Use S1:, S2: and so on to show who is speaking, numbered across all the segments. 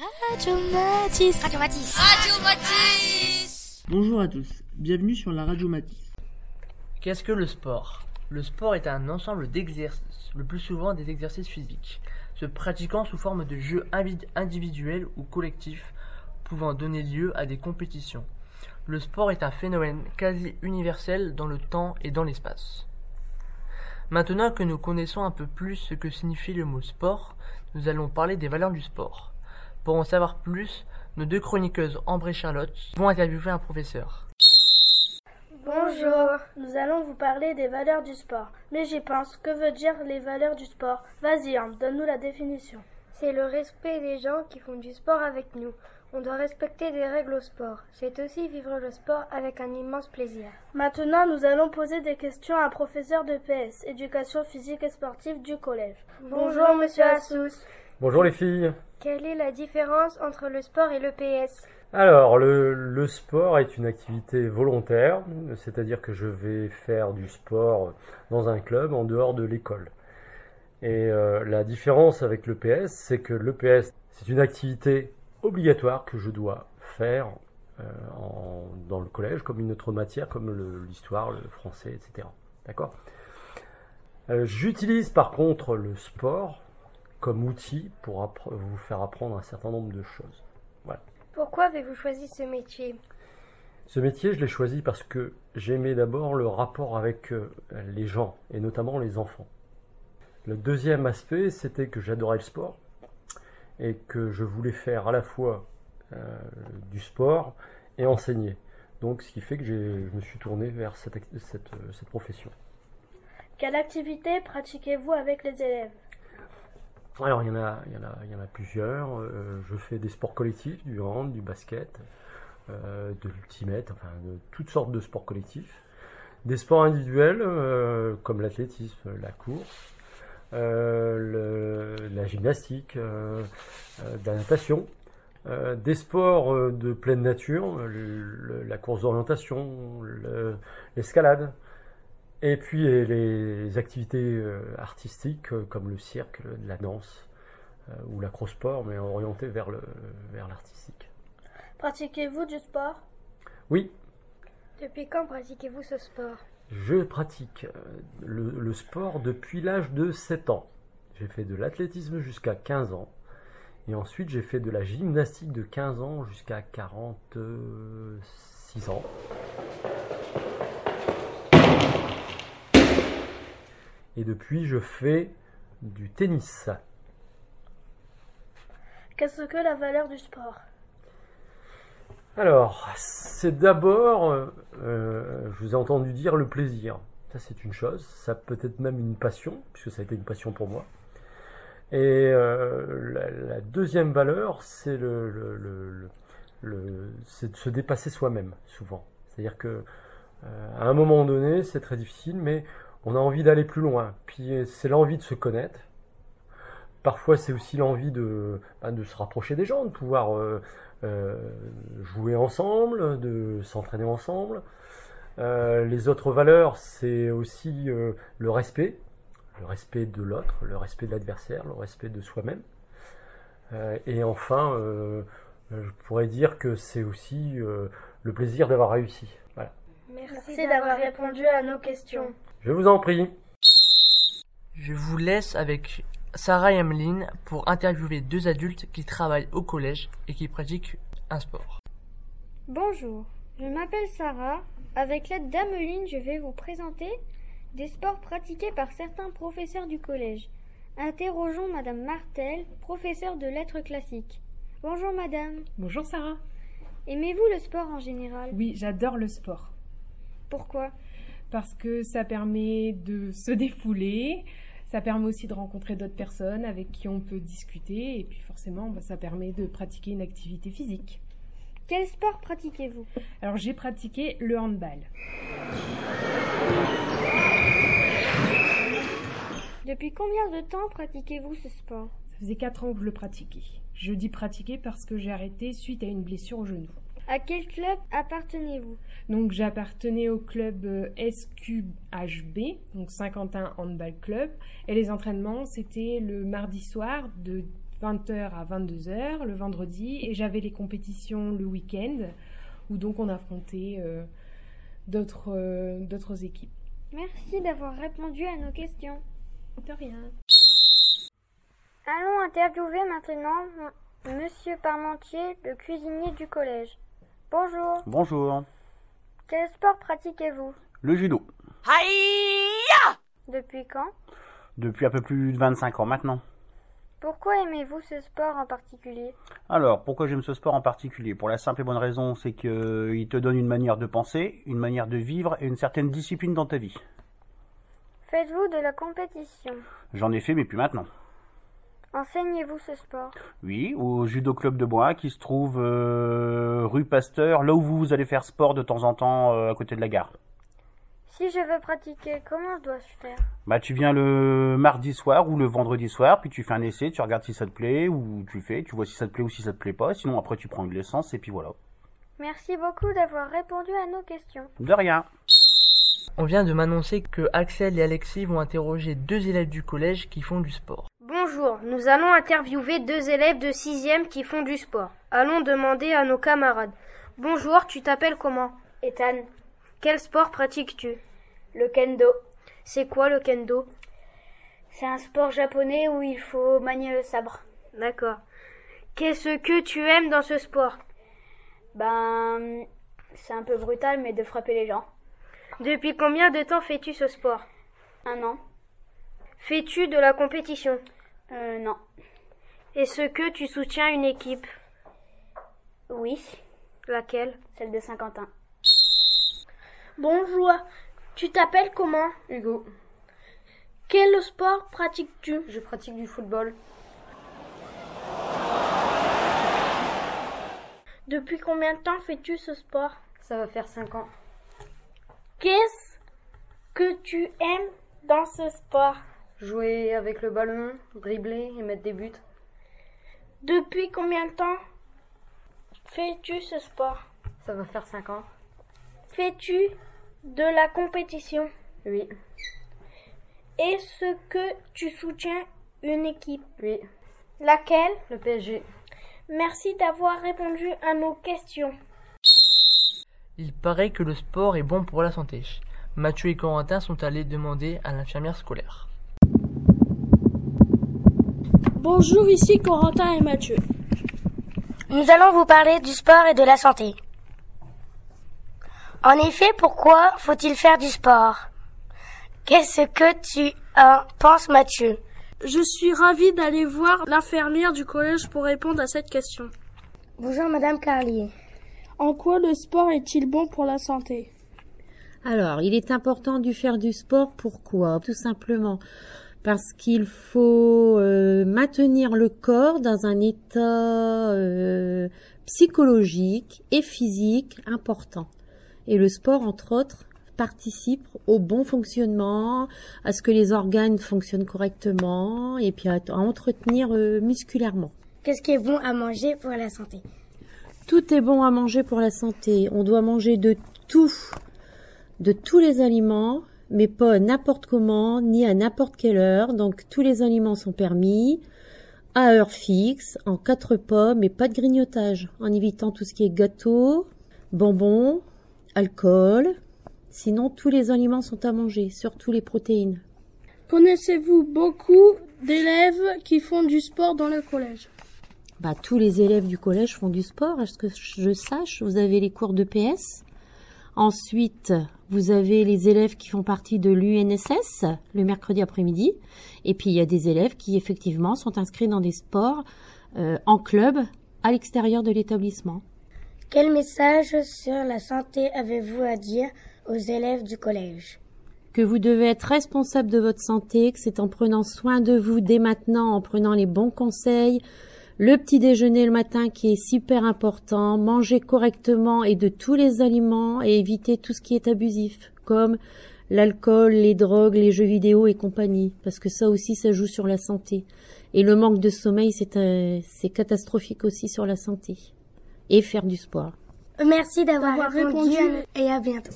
S1: Radio Matisse.
S2: Radio Matisse.
S3: Radio Matisse.
S4: Bonjour à tous, bienvenue sur la Radio Matisse.
S5: Qu'est-ce que le sport? Le sport est un ensemble d'exercices, le plus souvent des exercices physiques, se pratiquant sous forme de jeux individuels ou collectifs, pouvant donner lieu à des compétitions. Le sport est un phénomène quasi universel dans le temps et dans l'espace. Maintenant que nous connaissons un peu plus ce que signifie le mot sport, nous allons parler des valeurs du sport. Pour en savoir plus, nos deux chroniqueuses Ambre et Charlotte vont interviewer un professeur.
S6: Bonjour, nous allons vous parler des valeurs du sport. Mais j'y pense, que veut dire les valeurs du sport? Vas-y Ambre, donne-nous la définition.
S7: C'est le respect des gens qui font du sport avec nous. On doit respecter des règles au sport. C'est aussi vivre le sport avec un immense plaisir.
S6: Maintenant, nous allons poser des questions à un professeur de PS, éducation physique et sportive du collège.
S7: Bonjour, monsieur Assous.
S8: Bonjour les filles.
S7: Quelle est la différence entre le sport et le PS
S8: Alors, le, le, sport est une activité volontaire, c'est-à-dire que je vais faire du sport dans un club en dehors de l'école. Et euh, la différence avec le PS, c'est que le PS, c'est une activité obligatoire que je dois faire euh, en, dans le collège, comme une autre matière, comme l'histoire, le, le, français, etc. D'accord? Euh, J'utilise par contre le sport comme outil pour vous faire apprendre un certain nombre de choses. Voilà.
S7: Pourquoi avez-vous choisi ce métier?
S8: Ce métier, je l'ai choisi parce que j'aimais d'abord le rapport avec euh, les gens, et notamment les enfants. Le deuxième aspect, c'était que j'adorais le sport, et que je voulais faire à la fois euh, du sport et enseigner. Donc ce qui fait que je me suis tourné vers cette, cette, cette profession.
S6: Quelle activité pratiquez-vous avec les élèves?
S8: Alors il y en a, plusieurs. Euh, je fais des sports collectifs, du hand, du basket, euh, de l'ultimètre, enfin de toutes sortes de sports collectifs. Des sports individuels euh, comme l'athlétisme, la course, la gymnastique, la natation. des sports de pleine nature, la course d'orientation, l'escalade. Et puis les activités artistiques comme le cirque, la danse ou l'acrosport, mais orienté vers le vers l'artistique.
S6: Pratiquez-vous du sport?
S8: Oui.
S7: Depuis quand pratiquez-vous ce sport?
S8: Je pratique le, le sport depuis l'âge de 7 ans. J'ai fait de l'athlétisme jusqu'à 15 ans. Et ensuite, j'ai fait de la gymnastique de 15 ans jusqu'à 46 ans. Et depuis, je fais du tennis.
S6: Qu'est-ce que la valeur du sport?
S8: Alors, c'est d'abord, euh, je vous ai entendu dire le plaisir. Ça, c'est une chose. Ça peut être même une passion, puisque ça a été une passion pour moi. Et euh, la, la, deuxième valeur, c'est le, le, le, le c'est de se dépasser soi-même, souvent. C'est-à-dire que euh, à un moment donné, c'est très difficile, mais on a envie d'aller plus loin. Puis c'est l'envie de se connaître. Parfois, c'est aussi l'envie de, bah, de se rapprocher des gens, de pouvoir euh, euh, jouer ensemble, de s'entraîner ensemble. Euh, les autres valeurs, c'est aussi le respect, le respect de l'autre, le respect de l'adversaire, le respect de soi-même. et enfin, je pourrais dire que c'est aussi le plaisir d'avoir réussi. Voilà.
S6: Merci, Merci d'avoir répondu à nos questions.
S8: Je vous en prie.
S5: Je vous laisse avec Sarah et Emeline pour interviewer deux adultes qui travaillent au collège et qui pratiquent un sport.
S7: Bonjour, je m'appelle Sarah. Avec l'aide d'Ameline, je vais vous présenter des sports pratiqués par certains professeurs du collège. Interrogeons Madame Martel, professeure de lettres classiques. Bonjour Madame.
S9: Bonjour Sarah.
S7: Aimez-vous le sport en général?
S9: Oui, j'adore le sport.
S7: Pourquoi?
S9: Parce que ça permet de se défouler, ça permet aussi de rencontrer d'autres personnes avec qui on peut discuter et puis forcément bah, ça permet de pratiquer une activité physique.
S7: Quel sport pratiquez-vous?
S9: Alors j'ai pratiqué le handball.
S7: Depuis combien de temps pratiquez-vous ce sport?
S9: Ça faisait 4 ans que je le pratiquais. Je dis pratiquer parce que j'ai arrêté suite à une blessure au genou.
S7: À quel club appartenez-vous?
S9: Donc j'appartenais au club euh, SQHB, donc Saint-Quentin Handball Club, et les entraînements c'était le mardi soir de 20h à 22h le vendredi et j'avais les compétitions le week-end où donc on affrontait euh, d'autres euh, d'autres équipes.
S7: Merci d'avoir répondu à nos questions.
S9: De rien.
S7: Allons interviewer maintenant Monsieur Parmentier, le cuisinier du collège. Bonjour.
S2: Bonjour.
S7: Quel sport pratiquez-vous?
S2: Le judo.
S7: Depuis quand?
S2: Depuis un peu plus de 25 ans maintenant.
S7: Pourquoi aimez-vous ce sport en particulier?
S2: Alors, pourquoi j'aime ce sport en particulier? Pour la simple et bonne raison, c'est qu'il te donne une manière de penser, une manière de vivre et une certaine discipline dans ta vie.
S7: Faites-vous de la compétition?
S2: J'en ai fait, mais plus maintenant.
S7: Enseignez-vous ce sport
S2: Oui, au judo club de Bois, qui se trouve euh, rue Pasteur, là où vous allez faire sport de temps en temps euh, à côté de la gare.
S7: Si je veux pratiquer, comment dois-je faire?
S2: Bah, tu viens le mardi soir ou le vendredi soir, puis tu fais un essai, tu regardes si ça te plaît, ou tu fais, tu vois si ça te plaît ou si ça te plaît pas, sinon après tu prends une licence et puis voilà.
S7: Merci beaucoup d'avoir répondu à nos questions.
S2: De rien.
S5: On vient de m'annoncer que Axel et Alexis vont interroger deux élèves du collège qui font du sport.
S6: Bonjour, nous allons interviewer deux élèves de 6e qui font du sport. Allons demander à nos camarades. Bonjour, tu t'appelles comment?
S10: Ethan,
S6: Quel sport pratiques-tu?
S10: Le kendo.
S6: C'est quoi le kendo?
S10: C'est un sport japonais où il faut manier le sabre.
S6: D'accord. Qu'est-ce que tu aimes dans ce sport?
S10: Ben, c'est un peu brutal, mais de frapper les gens.
S6: Depuis combien de temps fais-tu ce sport?
S10: Un an.
S6: Fais-tu de la compétition?
S10: Euh, non.
S6: Est-ce que tu soutiens une équipe?
S10: Oui,
S6: Laquelle?
S10: Celle de Saint-Quentin.
S6: Bonjour, tu t'appelles comment?
S11: Hugo,
S6: Quel sport pratiques-tu?
S11: Je pratique du football.
S6: Depuis combien de temps fais-tu ce sport?
S11: Ça va faire 5 ans.
S6: Qu'est-ce que tu aimes dans ce sport?
S11: Jouer avec le ballon, dribbler et mettre des buts.
S6: Depuis combien de temps fais-tu ce sport?
S11: Ça va faire 5 ans.
S6: Fais-tu de la compétition?
S11: Oui,
S6: Est-ce que tu soutiens une équipe?
S11: Oui.
S6: Laquelle?
S11: Le PSG.
S6: Merci d'avoir répondu à nos questions.
S5: Il paraît que le sport est bon pour la santé. Mathieu et Corentin sont allés demander à l'infirmière scolaire.
S6: Bonjour, ici Corentin et Mathieu.
S12: Nous allons vous parler du sport et de la santé. En effet, pourquoi faut-il faire du sport? Qu'est-ce que tu en penses, Mathieu?
S6: Je suis ravie d'aller voir l'infirmière du collège pour répondre à cette question.
S12: Bonjour, Madame Carlier.
S6: En quoi le sport est-il bon pour la santé?
S13: Alors, il est important de faire du sport. Pourquoi Tout simplement parce qu'il faut euh, maintenir le corps dans un état euh, psychologique et physique important. Et le sport, entre autres, participe au bon fonctionnement, à ce que les organes fonctionnent correctement et puis à, à entretenir euh, musculairement.
S12: Qu'est-ce qui est bon à manger pour la santé?
S13: Tout est bon à manger pour la santé. On doit manger de tout, de tous les aliments, mais pas n'importe comment, ni à n'importe quelle heure. Donc tous les aliments sont permis, à heure fixe, en quatre pas, mais pas de grignotage, en évitant tout ce qui est gâteau, bonbons, alcool. Sinon, tous les aliments sont à manger, surtout les protéines.
S6: Connaissez-vous beaucoup d'élèves qui font du sport dans le collège?
S13: Bah, tous les élèves du collège font du sport, à ce que je sache. Vous avez les cours de PS. Ensuite, vous avez les élèves qui font partie de l'UNSS le mercredi après-midi. Et puis, il y a des élèves qui, effectivement, sont inscrits dans des sports euh, en club à l'extérieur de l'établissement.
S12: Quel message sur la santé avez-vous à dire aux élèves du collège?
S13: Que vous devez être responsable de votre santé, que c'est en prenant soin de vous dès maintenant, en prenant les bons conseils, le petit déjeuner le matin qui est super important, manger correctement et de tous les aliments et éviter tout ce qui est abusif, comme l'alcool, les drogues, les jeux vidéo et compagnie, parce que ça aussi ça joue sur la santé. Et le manque de sommeil, c'est euh, c'est catastrophique aussi sur la santé. Et faire du sport.
S12: Merci d'avoir répondu,
S6: répondu.
S12: à nous- et à bientôt.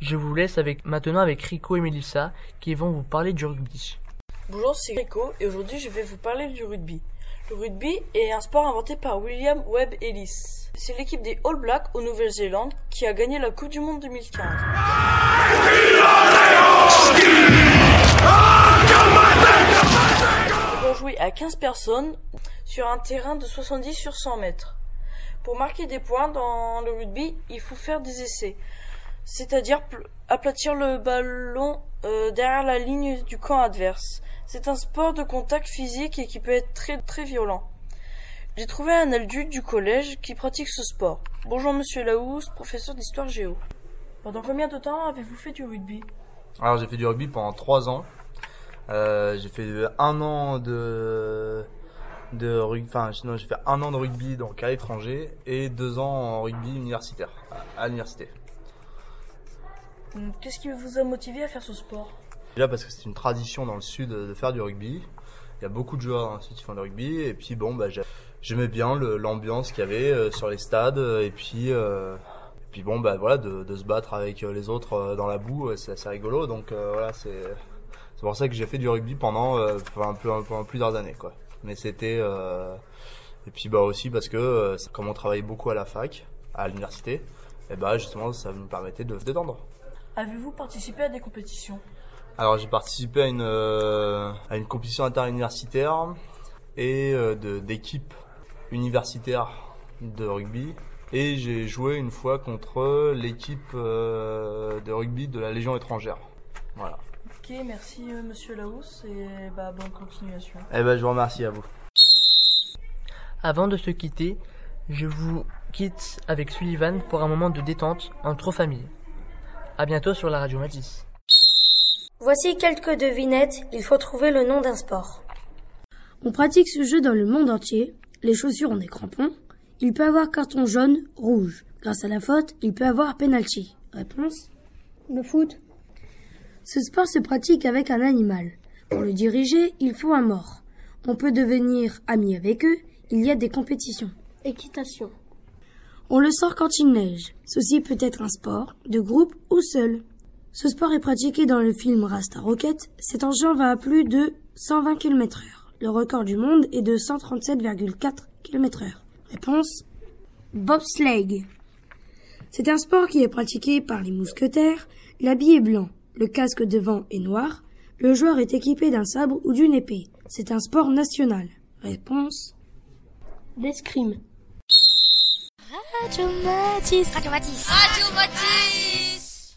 S5: Je vous laisse avec maintenant avec Rico et Melissa qui vont vous parler du rugby.
S14: Bonjour, c'est Rico et aujourd'hui je vais vous parler du rugby. Le rugby est un sport inventé par William Webb Ellis. C'est l'équipe des All Blacks au Nouvelle-Zélande qui a gagné la Coupe du Monde 2015. Ils vont jouer à 15 personnes sur un terrain de 70 sur 100 mètres. Pour marquer des points dans le rugby, il faut faire des essais, c'est-à-dire aplatir le ballon euh, derrière la ligne du camp adverse. C'est un sport de contact physique et qui peut être très très violent. J'ai trouvé un adulte du collège qui pratique ce sport. Bonjour Monsieur Laous, professeur d'histoire géo. Pendant combien de temps avez-vous fait du rugby?
S15: Alors j'ai fait du rugby pendant trois ans. Euh, j'ai fait un an de de rugby, enfin non, j'ai fait un an de rugby donc à l'étranger et deux ans en rugby universitaire à, l'université.
S14: Qu'est-ce qui vous a motivé à faire ce sport?
S15: Déjà parce que c'est une tradition dans le sud de faire du rugby. Il y a beaucoup de joueurs le sud qui font du rugby et puis bon bah j'aimais bien l'ambiance qu'il y avait euh, sur les stades et puis euh, et puis bon bah voilà de, se battre avec les autres dans la boue c'est assez rigolo donc voilà c'est pour ça que j'ai fait du rugby pendant euh, un peu, pendant plusieurs années, quoi. Mais c'était euh, et puis bah aussi parce que euh, comme on travaillait beaucoup à la fac, à l'université, et bah justement ça nous permettait de se détendre.
S14: Avez-vous participé à des compétitions?
S15: Alors j'ai participé à une à une compétition interuniversitaire et de d'équipe universitaire de rugby et j'ai joué une fois contre l'équipe de rugby de la Légion étrangère. Voilà.
S14: Ok, merci euh, Monsieur Laos et bah, bonne continuation.
S15: Eh ben, je vous remercie à vous.
S5: Avant de se quitter, je vous quitte avec Sullivan pour un moment de détente entre familles. À bientôt sur la radio Matisse.
S12: Voici quelques devinettes, il faut trouver le nom d'un sport.
S16: On pratique ce jeu dans le monde entier. Les chaussures ont des crampons. Il peut avoir carton jaune, rouge. Grâce à la faute, il peut avoir penalty. Réponse
S17: Le foot.
S16: Ce sport se pratique avec un animal. Pour le diriger, il faut un mort. On peut devenir ami avec eux, il y a des compétitions.
S17: Équitation.
S16: On le sort quand il neige. Ceci peut être un sport, de groupe ou seul. Ce sport est pratiqué dans le film Rasta Rocket. Cet engin va à plus de 120 km heure. Le record du monde est de 137,4 km heure. Réponse Bobsleigh. C'est un sport qui est pratiqué par les mousquetaires. L'habit est blanc. Le casque devant est noir. Le joueur est équipé d'un sabre ou d'une épée. C'est un sport national. Réponse
S17: L'escrime.
S1: Radio Matisse.
S3: Radio Matisse. Radio Matisse.